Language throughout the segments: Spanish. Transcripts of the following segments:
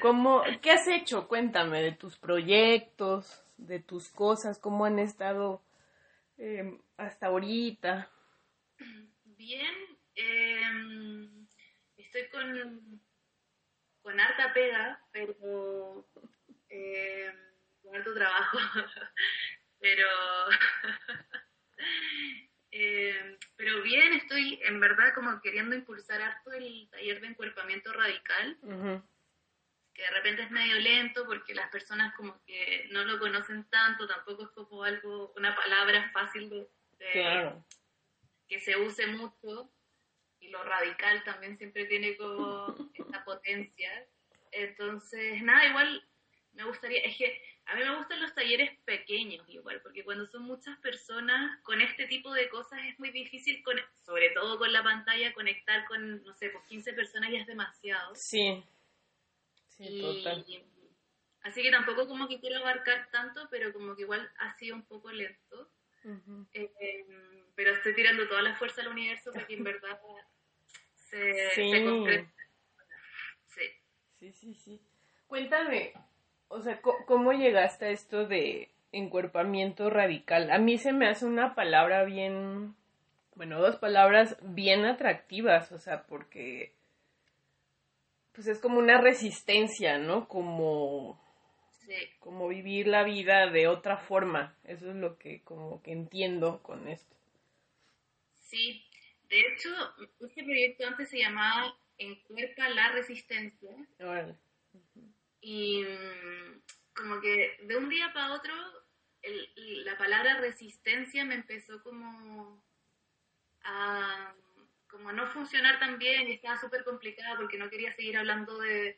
¿Cómo, ¿Qué has hecho? Cuéntame de tus proyectos, de tus cosas, cómo han estado em, hasta ahorita. Bien, em, estoy con, con harta pega, pero em, con harto trabajo, pero pero bien, estoy en verdad como queriendo impulsar harto el taller de encuerpamiento radical que de repente es medio lento porque las personas como que no lo conocen tanto, tampoco es como algo, una palabra fácil de, que se use mucho y lo radical también siempre tiene como esta potencia. Entonces, nada, igual me gustaría, es que a mí me gustan los talleres pequeños igual, porque cuando son muchas personas con este tipo de cosas es muy difícil, con, sobre todo con la pantalla, conectar con, no sé, pues 15 personas ya es demasiado. Sí. Sí, así que tampoco como que quiero abarcar tanto, pero como que igual ha sido un poco lento. Eh, pero estoy tirando toda la fuerza al universo para que en verdad se, sí. concrete. Sí. sí, sí, sí. Cuéntame, o sea, ¿cómo llegaste a esto de encuerpamiento radical? A mí se me hace una palabra bien, bueno, dos palabras bien atractivas, o sea, porque pues es como una resistencia, ¿no? Como, como vivir la vida de otra forma. Eso es lo que como que entiendo con esto. Sí, de hecho, este proyecto antes se llamaba Encuerpa la Resistencia. Y mm, como que de un día para otro, la palabra resistencia me empezó como a como a no funcionar tan bien y estaba súper complicada porque no quería seguir hablando de,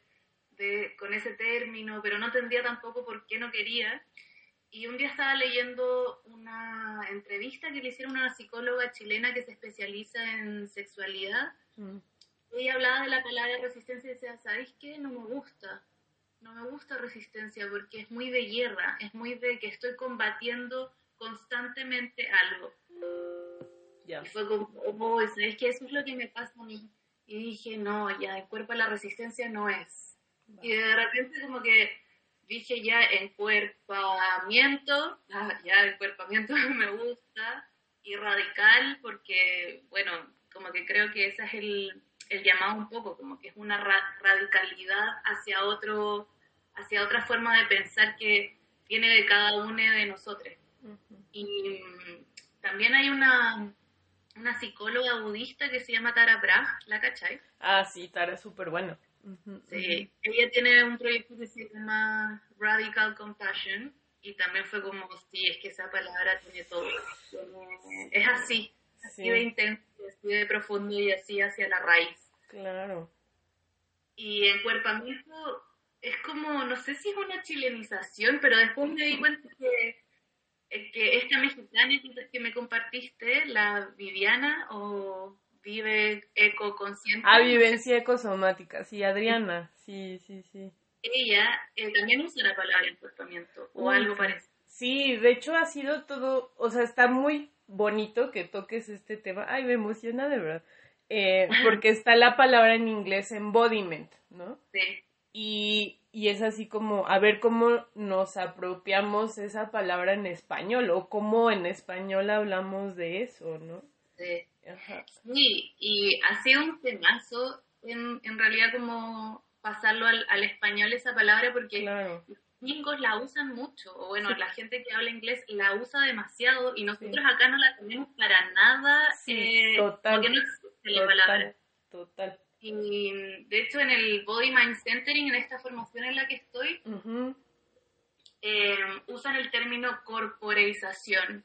con ese término, pero no entendía tampoco por qué no quería. Y un día estaba leyendo una entrevista que le hicieron a una psicóloga chilena que se especializa en sexualidad. Mm. Ella hablaba de la palabra resistencia y decía, ¿sabéis qué? No me gusta. No me gusta resistencia porque es muy de guerra, es muy de que estoy combatiendo constantemente algo. Y fue como, oh, ¿sabes qué? Eso es lo que me pasa a mí. Y dije, no, ya, el cuerpo la resistencia no es. Y de repente como que dije ya, encuerpamiento, ah, ya, encuerpamiento me gusta, y radical, porque, bueno, como que creo que ese es el, el llamado un poco, como que es una radicalidad hacia otro, hacia otra forma de pensar que tiene de cada uno de nosotros. Y mm, también hay una, una psicóloga budista que se llama Tara Brach, ¿la cachai? Ah, sí, Tara es súper bueno. sí, ella tiene un proyecto que se llama Radical Compassion y también fue como, sí, es que esa palabra tiene todo. Es así, así de intenso, así de profundo y así hacia la raíz. Claro. Y encuerpamiento es como, no sé si es una chilenización, pero después me di cuenta que que esta mexicana que me compartiste, la Viviana o Vive Ecoconsciente. Ah, Vivencia Ecosomática, sí, Adriana, sí, sí, sí. Ella eh, también usa la palabra encuerpamiento o algo parecido. Sí, de hecho ha sido todo, o sea, está muy bonito que toques este tema. Ay, me emociona de verdad. Eh, porque está la palabra en inglés embodiment, ¿no? Sí. Y, y es así como, a ver cómo nos apropiamos esa palabra en español o cómo en español hablamos de eso, ¿no? Sí, sí y ha sido un temazo en, en realidad como pasarlo al, al, español esa palabra porque los gringos la usan mucho, o bueno, la gente que habla inglés la usa demasiado y nosotros acá no la tenemos para nada, eh, total, porque no existe la palabra. Total. Y de hecho en el Body Mind Centering, en esta formación en la que estoy, eh, usan el término corporeización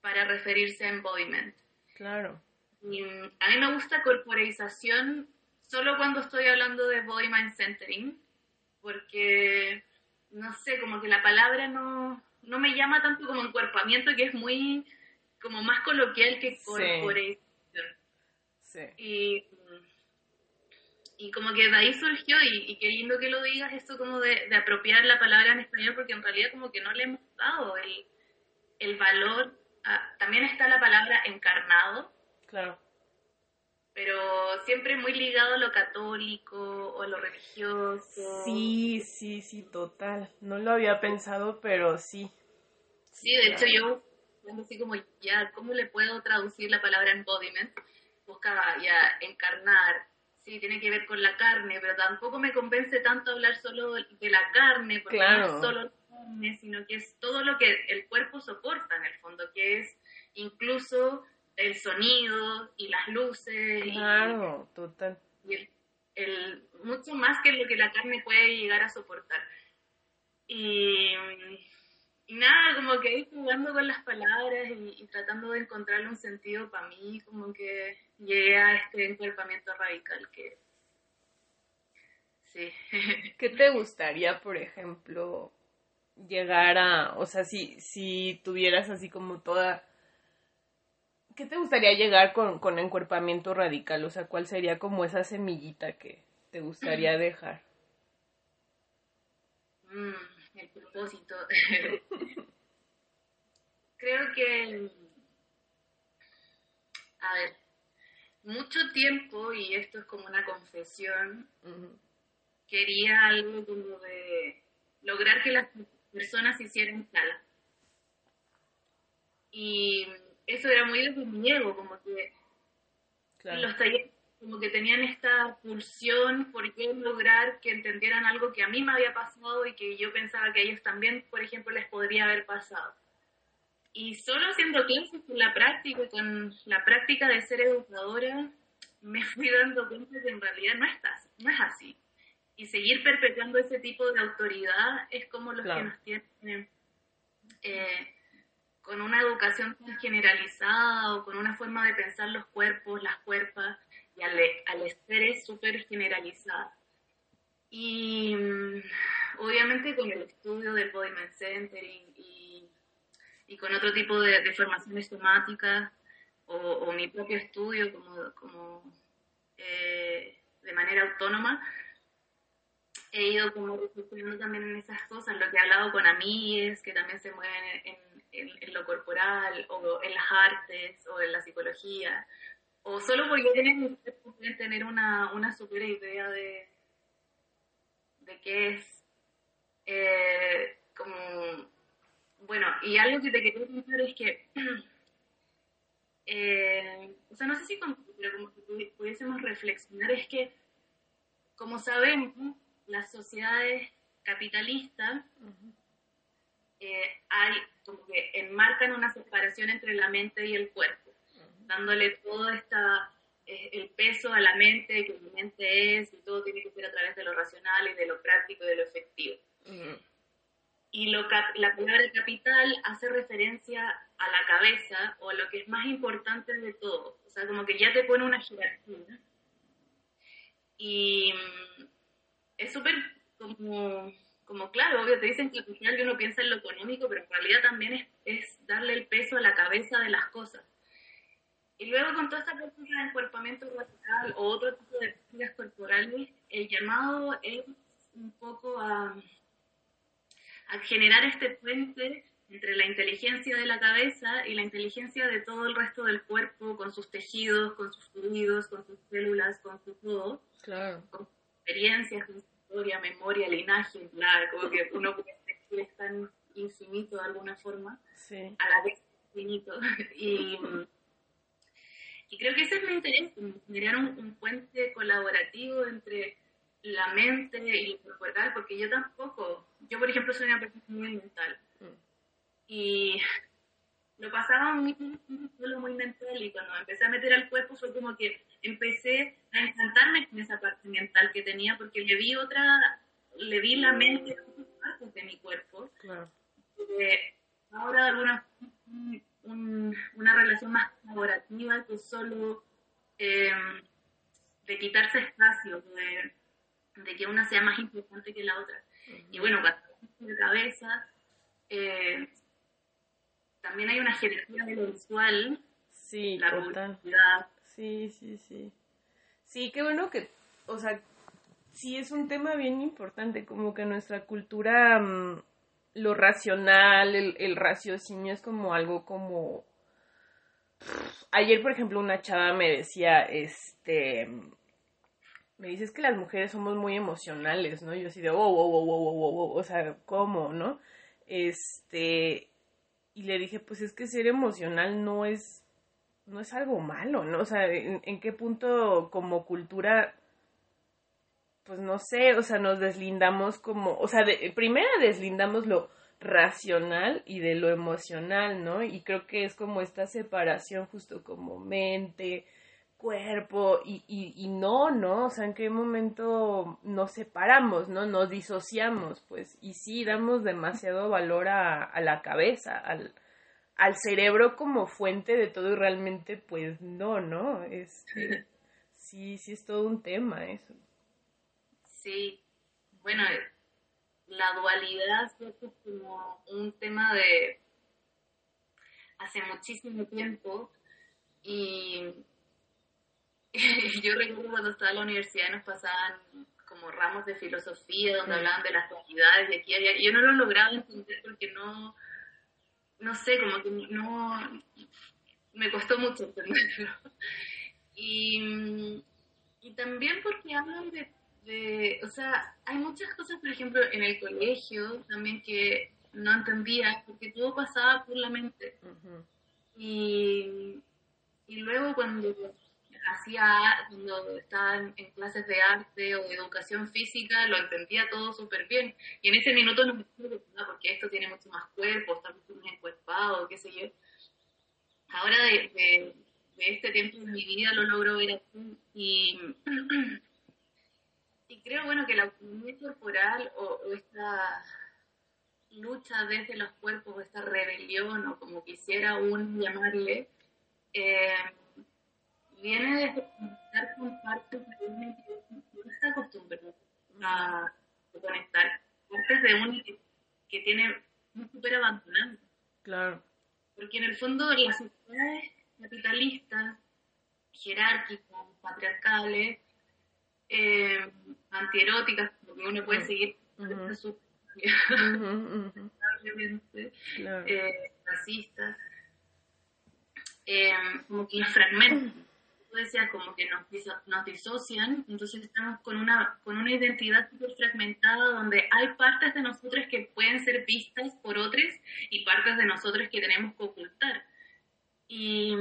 para referirse a embodiment. Claro. Y a mí me gusta corporeización solo cuando estoy hablando de Body Mind Centering, porque, no sé, como que la palabra no, no me llama tanto como encuerpamiento, que es muy, como más coloquial que corporeización. Sí. Y y como que de ahí surgió, y, qué lindo que lo digas, esto como de, apropiar la palabra en español, porque en realidad como que no le hemos dado el, el valor. también está la palabra encarnado. Claro. pero siempre muy ligado a lo católico o a lo religioso. Sí, sí, sí, total. No lo había pensado, pero sí. Sí, de hecho yo, así como ya, ¿cómo le puedo traducir la palabra embodiment? Buscaba ya encarnar, sí, tiene que ver con la carne, pero tampoco me convence tanto hablar solo de la carne, porque no es solo la carne, sino que es todo lo que el cuerpo soporta en el fondo, que es incluso el sonido y las luces. Claro, total. Y el, mucho más que lo que la carne puede llegar a soportar. Y, nada, como que ir jugando con las palabras y, tratando de encontrarle un sentido para mí, como que llegué a este encuerpamiento radical que... Sí. ¿Qué te gustaría, por ejemplo, llegar a, o sea, si, si tuvieras así como toda ¿Qué te gustaría llegar con, con encuerpamiento radical? O sea, ¿cuál sería como esa semillita que te gustaría dejar? Mm, propósito. Creo que, a ver, mucho tiempo, y esto es como una confesión, quería algo como de lograr que las personas hicieran tal. Y eso era muy de como que los talleres como que tenían esta pulsión por lograr que entendieran algo que a mí me había pasado y que yo pensaba que a ellos también, por ejemplo, les podría haber pasado. Y solo haciendo clases con la práctica, con la práctica de ser educadora, me fui dando cuenta que en realidad no, está, no es así. Y seguir perpetuando ese tipo de autoridad es como los que nos tienen eh, con una educación generalizada o con una forma de pensar los cuerpos, las cuerpas al, al estrés súper generalizada. Y mm, obviamente con el estudio del Body Center y, y, con otro tipo de, de formaciones somáticas o, mi propio estudio como, como eh, de manera autónoma, he ido como reflexionando también en esas cosas, lo que he hablado con amigas que también se mueven en, en, lo corporal, o en las artes, o en la psicología, o solo porque pueden tener una, una super idea de, de qué es. Eh, como, bueno, y algo que te quería contar es que, eh, o sea, no sé si como, pudiésemos reflexionar, es que, como sabemos, las sociedades capitalistas eh, hay como que enmarcan una separación entre la mente y el cuerpo, dándole todo esta, eh, el peso a la mente, que la mente es, y todo tiene que ser a través de lo racional y de lo práctico y de lo efectivo. Y lo, la palabra capital hace referencia a la cabeza o a lo que es más importante de todo. O sea, como que ya te pone una jerarquía. Y mm, es súper como como claro, obvio, te dicen que capital y uno piensa en lo económico, pero en realidad también es, es darle el peso a la cabeza de las cosas. Y luego con toda esta práctica de encuerpamiento radical o otro tipo de prácticas corporales, el llamado es un poco a, a generar este puente entre la inteligencia de la cabeza y la inteligencia de todo el resto del cuerpo, con sus tejidos, con sus fluidos, con sus células, con su todo, claro. con sus experiencias, con historia, memoria, linaje, nada, como que uno puede que es tan infinito de alguna forma, a la vez infinito. Y, y, creo que ese es mi interés, generar un, puente colaborativo entre la mente y lo corporal, porque yo tampoco, yo por ejemplo soy una persona muy mental. Mm. Y lo pasaba muy, solo muy mental y cuando me empecé a meter al cuerpo fue como que empecé a encantarme con esa parte mental que tenía porque le vi otra, le vi la mente en otras partes de mi cuerpo. Claro. ahora alguna una relación más colaborativa que solo em, de quitarse espacio, de, de, que una sea más importante que la otra. Y bueno, cuando de cabeza, eh, también hay una jerarquía de lo visual. Sí, la total. Sí, sí, sí. Sí, qué bueno que, o sea, sí es un tema bien importante, como que nuestra cultura, mm, lo racional, el, el raciocinio es como algo como ayer, por ejemplo, una chava me decía, este, me dices que las mujeres somos muy emocionales, ¿no? Yo así de, oh, oh, oh, oh, oh, oh, o sea, ¿cómo, no? Este, y le dije, pues es que ser emocional no es, no es algo malo, ¿no? O sea, ¿en, qué punto como cultura, pues no sé, o sea, nos deslindamos como, o sea, de, primero deslindamos lo racional y de lo emocional, ¿no? Y creo que es como esta separación justo como mente, cuerpo y, y, no, ¿no? O sea, en qué momento nos separamos, ¿no? Nos disociamos, pues, y sí, damos demasiado valor a, a la cabeza, al, al cerebro como fuente de todo y realmente, pues, no, ¿no? Este, sí, sí es todo un tema eso. Sí, bueno, la dualidad es como un tema de hace muchísimo tiempo y yo recuerdo cuando estaba en la universidad nos pasaban como ramos de filosofía donde hablaban de las dualidades de aquí y allá. Y yo no lo lograba entender porque no no sé como que no me costó mucho entenderlo. Y, y también porque hablan de de, o sea, hay muchas cosas, por ejemplo, en el colegio también que no entendía, porque todo pasaba por la mente. y, y luego cuando hacía, cuando estaba en, clases de arte o de educación física, lo entendía todo súper bien. Y en ese minuto no me nada porque esto tiene mucho más cuerpo, está mucho más encuerpado, qué sé yo. Ahora de, de, de este tiempo de mi vida lo logro ver así y Y creo, bueno, que la autonomía corporal o, esta lucha desde los cuerpos, o esta rebelión, o como quisiera uno llamarle, eh, viene de conectar con partes de uno que no está acostumbrado a, conectar, partes de uno que, tiene un súper abandonado. Claro. Porque en el fondo las sociedades capitalistas, jerárquicas, patriarcales, eh, antieróticas, porque uno puede seguir uh racistas, eh, como que fragmentan. Como que nos, nos, disocian, entonces estamos con una, con una identidad súper fragmentada donde hay partes de nosotros que pueden ser vistas por otros y partes de nosotros que tenemos que ocultar. Y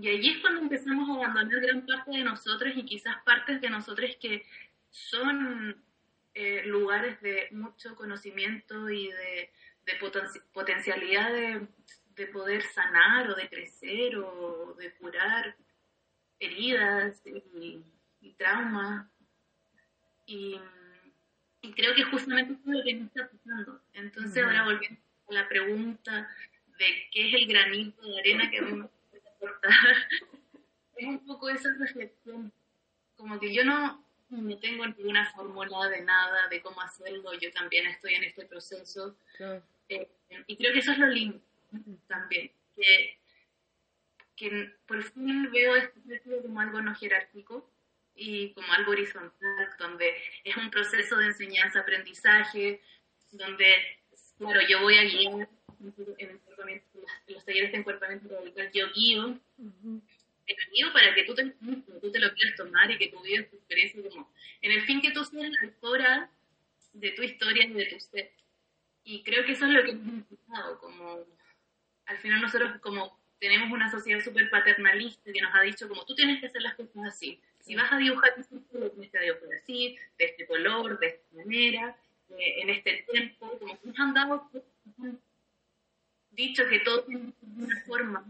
y allí es cuando empezamos a abandonar gran parte de nosotros y quizás partes de nosotros que son eh, lugares de mucho conocimiento y de, potencialidad de, poder sanar o de crecer o de curar heridas y, traumas. Y, creo que justamente eso es lo que nos está pasando. Entonces, ahora volviendo a la pregunta de qué es el granito de arena que vamos es un poco esa reflexión, como que yo no, no tengo ninguna fórmula de nada, de cómo hacerlo, yo también estoy en este proceso. Eh, y creo que eso es lo lindo también, que, que por fin veo este como algo no jerárquico y como algo horizontal, donde es un proceso de enseñanza-aprendizaje, donde, claro, yo voy a guiar en el los talleres de encuerpamiento radical, yo guío, guío para que tú te, tú te lo quieras tomar y que tú vivas tu experiencia como, en el fin que tú seas la autora de tu historia y de tu ser. Y creo que eso es lo que hemos empezado, como, al final nosotros como tenemos una sociedad súper paternalista que nos ha dicho como tú tienes que hacer las cosas así. Si vas a dibujar círculo, tienes que dibujar así, de este color, de esta manera, eh, en este tiempo, como que nos han dado dicho que todo tiene una forma.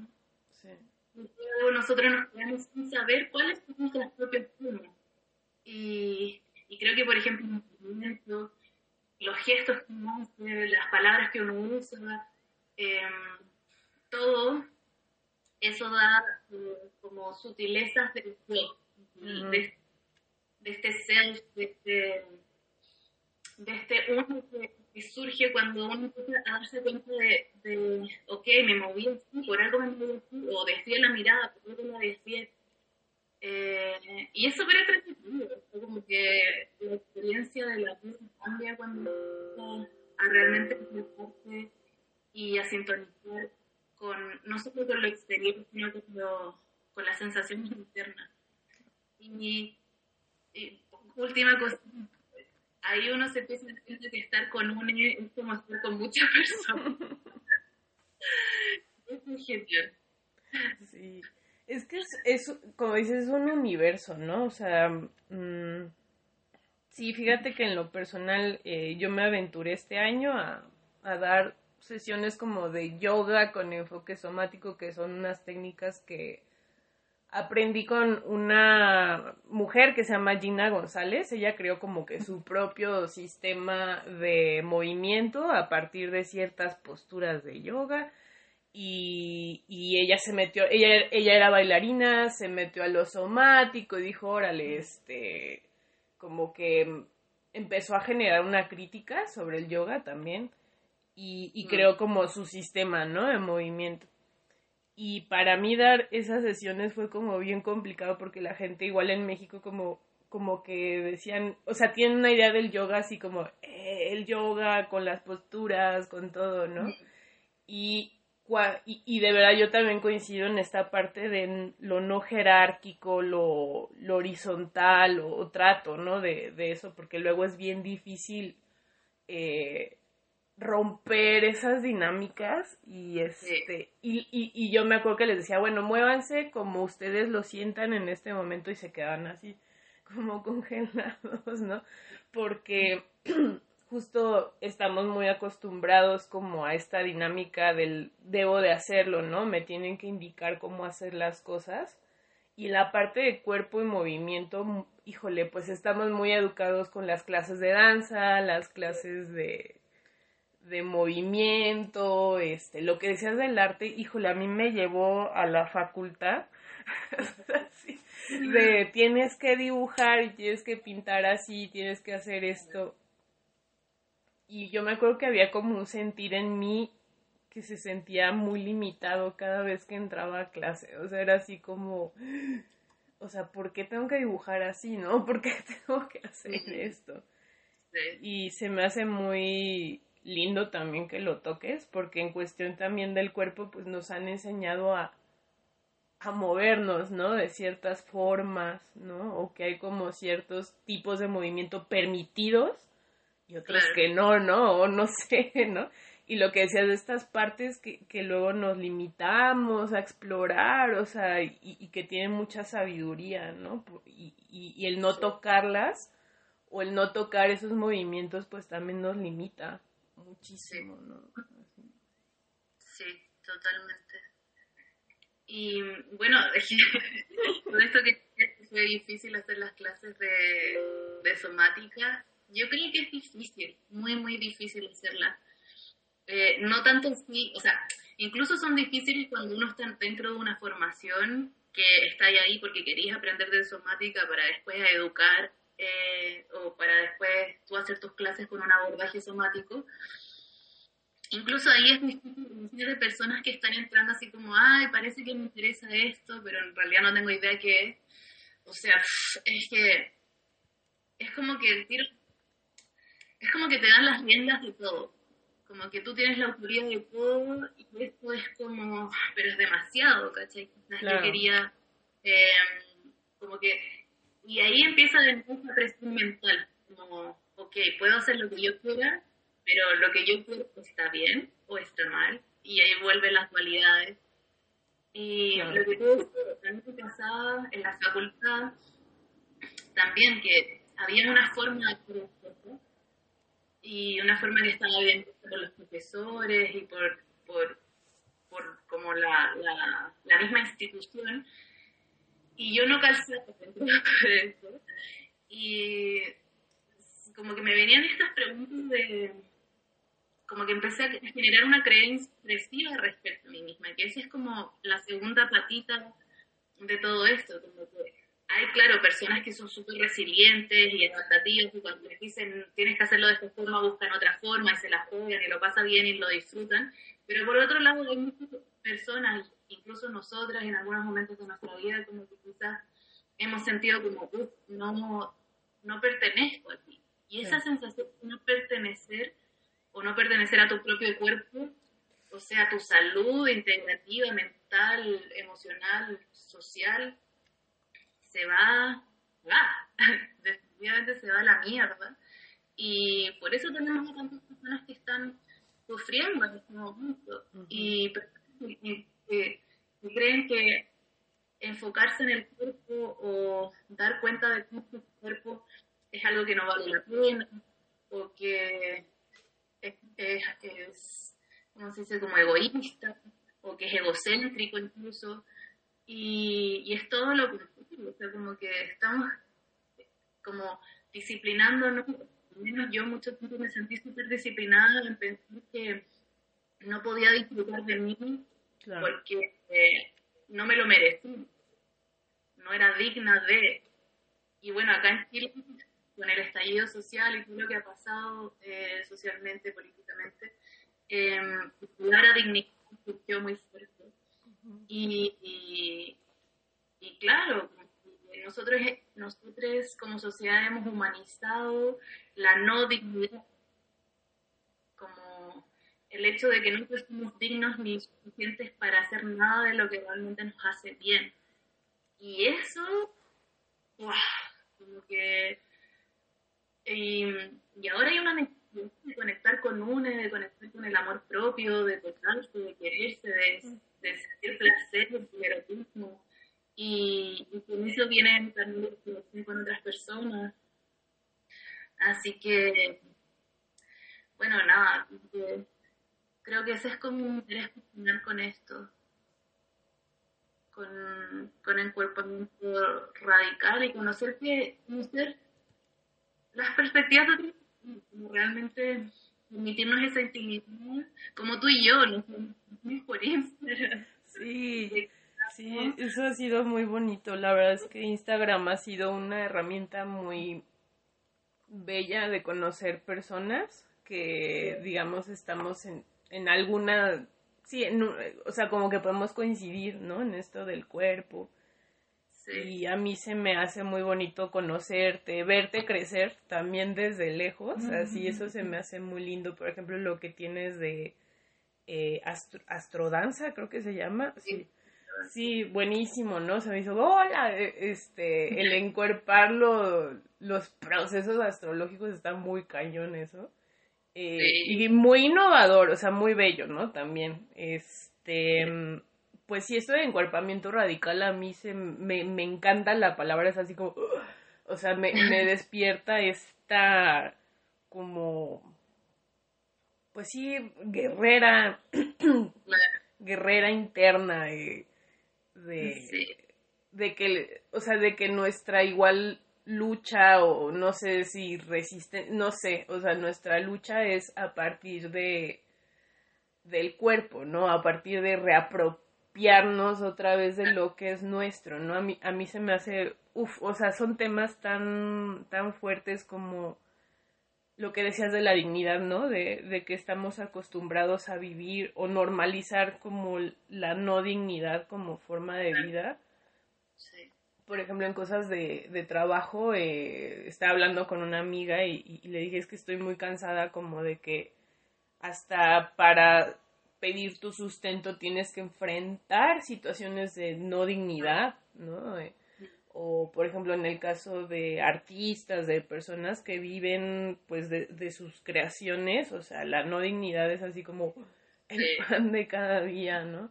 Sí. Nosotros nos quedamos sin saber cuáles son nuestras propias formas. Y, y creo que, por ejemplo, los gestos que uno hace, las palabras que uno usa, em, todo eso da eh, como sutilezas de, de, este self, de este, de este uno que que surge cuando uno empieza a darse cuenta de, de ok, me moví así, por algo me moví así, o desvié la mirada, por algo la desvié. Eh, y es súper entretenido, como que la experiencia de la vida cambia cuando a realmente conectarse y a sintonizar con, no solo con lo exterior, sino con, con las sensaciones internas. Y, última cosa, ahí uno se empieza a sentir que estar con un es como estar con muchas personas. es genial. Sí. Es que es, como dices, es un universo, ¿no? O sea, mmm, sí, fíjate que en lo personal eh, yo me aventuré este año a, a dar sesiones como de yoga con enfoque somático, que son unas técnicas que aprendí con una mujer que se llama Gina González. Ella creó como que su propio sistema de movimiento a partir de ciertas posturas de yoga y, y ella se metió, ella, ella era bailarina, se metió a lo somático y dijo, órale, este, como que empezó a generar una crítica sobre el yoga también y, y creó como su sistema, ¿no? De movimiento. Y para mí dar esas sesiones fue como bien complicado porque la gente igual en México como como que decían, o sea, tienen una idea del yoga así como eh, el yoga con las posturas, con todo, ¿no? Y, y, de verdad yo también coincido en esta parte de lo no jerárquico, lo, lo horizontal o, trato, ¿no? De, de, eso, porque luego es bien difícil eh, romper esas dinámicas y este y, y, yo me acuerdo que les decía, bueno, muévanse como ustedes lo sientan en este momento y se quedan así como congelados, ¿no? Porque justo estamos muy acostumbrados como a esta dinámica del debo de hacerlo, ¿no? Me tienen que indicar cómo hacer las cosas. Y la parte de cuerpo y movimiento, híjole, pues estamos muy educados con las clases de danza, las clases de, de movimiento, este, lo que decías del arte, híjole, a mí me llevó a la facultad de tienes que dibujar y tienes que pintar así, tienes que hacer esto y yo me acuerdo que había como un sentir en mí que se sentía muy limitado cada vez que entraba a clase. O sea, era así como, o sea, ¿por qué tengo que dibujar así, no? ¿Por qué tengo que hacer esto? Y se me hace muy lindo también que lo toques, porque en cuestión también del cuerpo, pues nos han enseñado a, a movernos, ¿no? De ciertas formas, ¿no? O que hay como ciertos tipos de movimiento permitidos y otros que no, ¿no? O no sé, ¿no? Y lo que decías de estas partes que, que luego nos limitamos a explorar, o sea, y, que tienen mucha sabiduría, ¿no? Y, y, el no tocarlas o el no tocar esos movimientos, pues también nos limita muchísimo, ¿no? Sí, totalmente. Y bueno, con esto que fue difícil hacer las clases de, de somática, yo creo que es difícil, muy, muy difícil hacerla. Eh, no tanto o sea, incluso son difíciles cuando uno está dentro de una formación que está ahí porque querías aprender de somática para después educar eh, o para después tú hacer tus clases con un abordaje somático. Incluso ahí es difícil de personas que están entrando así como, ay, parece que me interesa esto, pero en realidad no tengo idea qué es. O sea, es que es como que el tiro es como que te dan las riendas de todo. Como que tú tienes la autoridad de todo y esto es como, pero es demasiado, ¿cachai? Yo quería, em, como que, y ahí empieza de nuevo la presión mental, como, ok, puedo hacer lo que yo quiera, pero lo que yo quiero está bien o está mal, y ahí vuelven las dualidades. Y lo que tú pasaba en la facultad, también que había una forma de hacer y una forma que estaba bien por los profesores y por, por, por como la, la, la, misma institución. Y yo no eso. Y como que me venían estas preguntas de como que empecé a generar una creencia expresiva respecto a mí misma, que esa es como la segunda patita de todo esto, como que hay, claro, personas que son súper resilientes y adaptativas y cuando les dicen tienes que hacerlo de esta forma, buscan otra forma y se la juegan y lo pasan bien y lo disfrutan. Pero por otro lado, hay muchas personas, incluso nosotras en algunos momentos de nuestra vida, como que quizás hemos sentido como, no, no pertenezco a ti. Y esa sensación de no pertenecer o no pertenecer a tu propio cuerpo o sea, tu salud integrativa, mental, emocional, social, se va, va, definitivamente se va a la mierda. Y por eso tenemos a tantas personas que están sufriendo en este momento. Y, creen que enfocarse en el cuerpo o dar cuenta de su cuerpo es algo que no vale la pena o que es, es, se dice? Como egoísta o que es egocéntrico incluso. Y, y es todo lo contrario, o sea, como que estamos como disciplinándonos menos yo mucho tiempo me sentí súper disciplinada en pensar que no podía disfrutar de mí porque eh, no me lo merecí, no era digna de. Y bueno, acá en Chile, con el estallido social y todo lo que ha pasado eh, socialmente, políticamente, eh, la dignidad surgió muy fuerte. y, y, y claro, nosotros, nosotros como sociedad hemos humanizado la no dignidad, el hecho de que no somos dignos ni suficientes para hacer nada de lo que realmente nos hace bien. Y eso, como que... Y, ahora hay una necesidad de conectar con uno, de conectar con el amor propio, de tocarse, de quererse, de, de sentir placer, de erotismo y, con eso vienen también con otras personas. Así que, bueno, nada, creo que ese es como un interés personal con esto, con, con encuerpamiento radical y conocer que, conocer las perspectivas de realmente permitirnos esa intimidad, como tú y yo, ¿no? por Instagram. Sí. Sí, eso ha sido muy bonito. La verdad es que Instagram ha sido una herramienta muy bella de conocer personas que, digamos, estamos en, en alguna, sí, o sea, como que podemos coincidir, ¿no? En esto del cuerpo. Y a mí se me hace muy bonito conocerte, verte crecer también desde lejos, así eso se me hace muy lindo. Por ejemplo, lo que tienes de eh, astrodanza, creo que se llama. sí Sí, buenísimo, ¿no? Se me hizo, hola, e, este, el encuerpar los procesos astrológicos está muy cañón eso. Eh, y muy innovador, o sea, muy bello, ¿no? También, este, pues sí, esto de encuerpamiento radical a mí se, me, me encanta la palabra, es así como, o sea, me, me despierta esta como, pues sí, guerrera, guerrera interna, eh, de, de que, o sea, de que nuestra igual lucha o no sé si resiste, no sé, o sea, nuestra lucha es a partir de del cuerpo, ¿no? A partir de reapropiarnos otra vez de lo que es nuestro, ¿no? A mí, a mí se me hace, uff, o sea, son temas tan, tan fuertes como lo que decías de la dignidad, ¿no? De, de, que estamos acostumbrados a vivir o normalizar como la no dignidad como forma de vida. Sí. Por ejemplo, en cosas de, de trabajo, eh, estaba hablando con una amiga y, y, le dije es que estoy muy cansada como de que hasta para pedir tu sustento tienes que enfrentar situaciones de no dignidad, ¿no? Eh, o por ejemplo en el caso de artistas, de personas que viven pues de, de sus creaciones, o sea, la no dignidad es así como el pan de cada día, ¿no?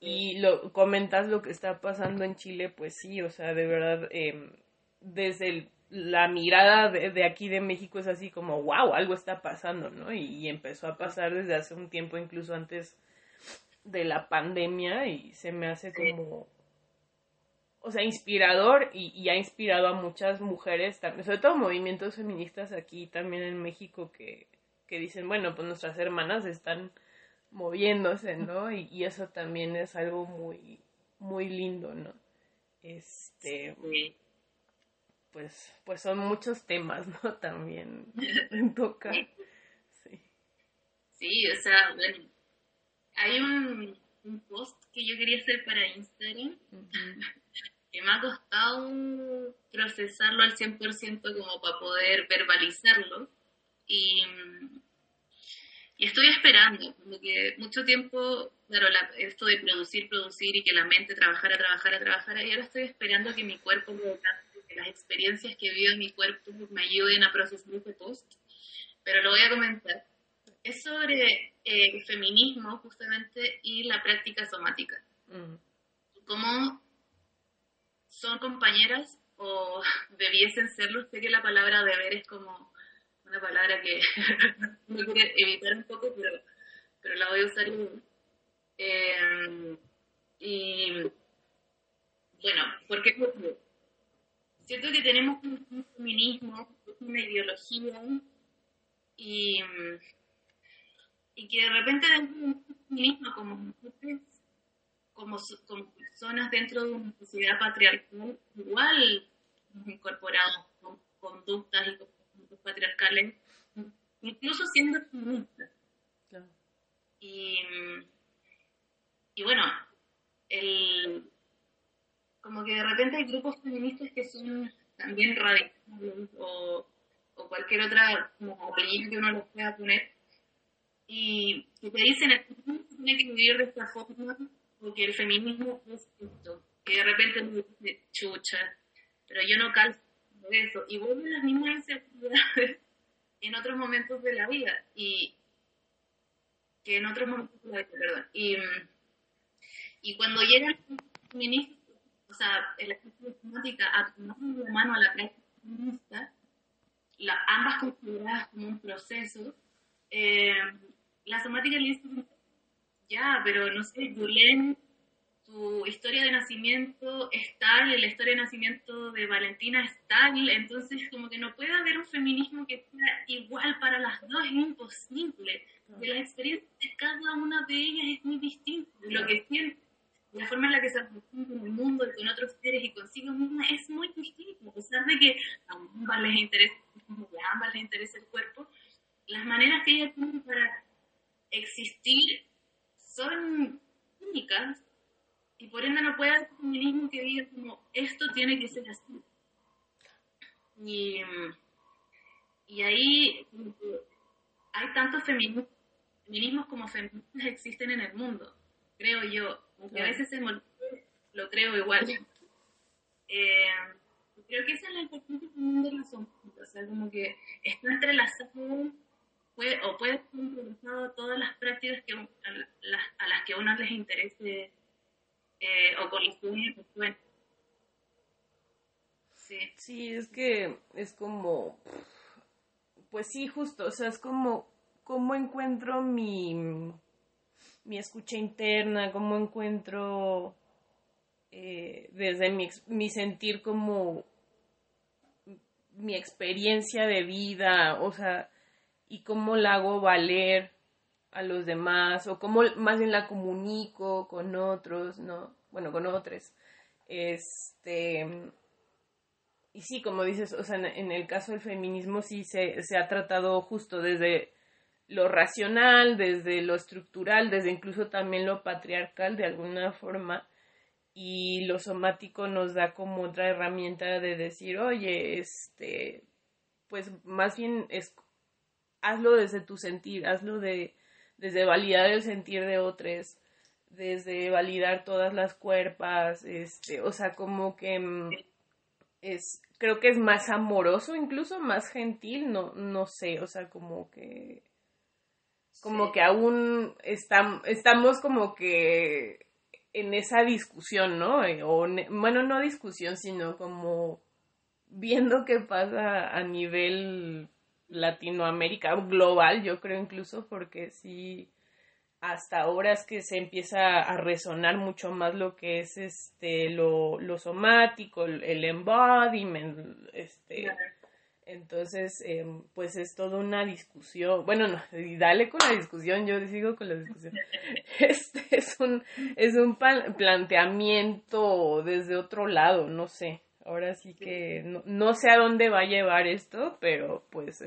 Y lo comentas lo que está pasando en Chile, pues sí, o sea, de verdad, eh, desde la mirada de, de, aquí de México es así como, wow, algo está pasando, ¿no? Y, empezó a pasar desde hace un tiempo, incluso antes de la pandemia, y se me hace como o sea, inspirador y, ha inspirado a muchas mujeres, también, sobre todo movimientos feministas aquí también en México que, que dicen, bueno, pues nuestras hermanas están moviéndose, ¿no? Y, eso también es algo muy, muy lindo, ¿no? Este, pues, pues son muchos temas, ¿no? También en toca. Sí. Sí, o sea, bueno, hay un, un post que yo quería hacer para Instagram que me ha costado procesarlo al 100% como para poder verbalizarlo. Y, y estoy esperando, porque mucho tiempo, claro, esto de producir, producir y que la mente trabajara, trabajara, trabajara, y ahora estoy esperando que mi cuerpo, que las experiencias que vivo en mi cuerpo me ayuden a procesar este post, pero lo voy a comentar. Es sobre eh, feminismo justamente y la práctica somática. Mm. Cómo son compañeras o debiesen serlo. Sé que la palabra deber es como una palabra que me quiere evitar un poco, pero, pero la voy a usar. Eh, y bueno, porque siento que tenemos un, feminismo, una ideología y, y que de repente un feminismo como como, como personas dentro de una sociedad patriarcal igual incorporamos conductas y patriarcales, incluso siendo feministas. Y, y bueno, el, como que de repente hay grupos feministas que son también radicales o, o cualquier otra como que uno los pueda poner y que te dicen que tiene que vivir de esta forma porque el feminismo es esto que de repente me dice chucha pero yo no calzo eso y vuelven las mismas inseguridades en otros momentos de la vida y que en otros momentos de la vida, perdón. Y, y cuando llega el feminismo, o sea, el de temática a tomar la mano a la práctica feminista, la, ambas consideradas como un proceso, eh, la somática le dice, ya, pero no sé, Julián tu historia de nacimiento es tal, la historia de nacimiento de Valentina es tal, entonces como que no puede haber un feminismo que sea igual para las dos, es imposible. la experiencia de cada una de ellas es muy distinta. Lo que siente, la forma en la que se relaciona con el mundo y con otros seres y consigo misma es muy distinto. A pesar de que a ambas les interesa, a ambas les interesa el cuerpo, las maneras que ellas tienen para existir son únicas y por ende no puede haber feminismo que diga como esto tiene que ser así. Y, y ahí hay tantos feminismos, feminismos como feministas existen en el mundo, creo yo. Aunque a veces se lo creo igual. Eh, creo que esa es la importancia de la sombra, o sea, como que está entrelazado puede, o puede estar entrelazado todas las prácticas que, a, las, a las que a uno les interese eh, o con pues Sí. sí, es que es como, pues sí, justo, o sea, es como, cómo encuentro mi, mi escucha interna, cómo encuentro eh, desde mi, mi sentir como mi experiencia de vida, o sea, y cómo la hago valer a los demás o cómo más bien la comunico con otros, ¿no? Bueno, con otros. Este, y sí, como dices, o sea, en, el caso del feminismo sí se, se, ha tratado justo desde lo racional, desde lo estructural, desde incluso también lo patriarcal de alguna forma. Y lo somático nos da como otra herramienta de decir, oye, este, pues más bien es, hazlo desde tu sentir, hazlo de, desde validar el sentir de otros, desde validar todas las cuerpas, este, o sea, como que mm, es, creo que es más amoroso, incluso más gentil, no, no sé, o sea, como que, como que aún estamos como que en esa discusión, ¿no? Eh, o, bueno, no discusión, sino como viendo qué pasa a nivel Latinoamérica, global, yo creo incluso, porque sí, hasta ahora es que se empieza a resonar mucho más lo que es este lo, lo somático, el embodiment, este entonces em, pues es toda una discusión, bueno no, y dale con la discusión, yo sigo con la discusión. Este es un es un planteamiento desde otro lado, no sé. Ahora sí que no, no sé a dónde va a llevar esto, pero pues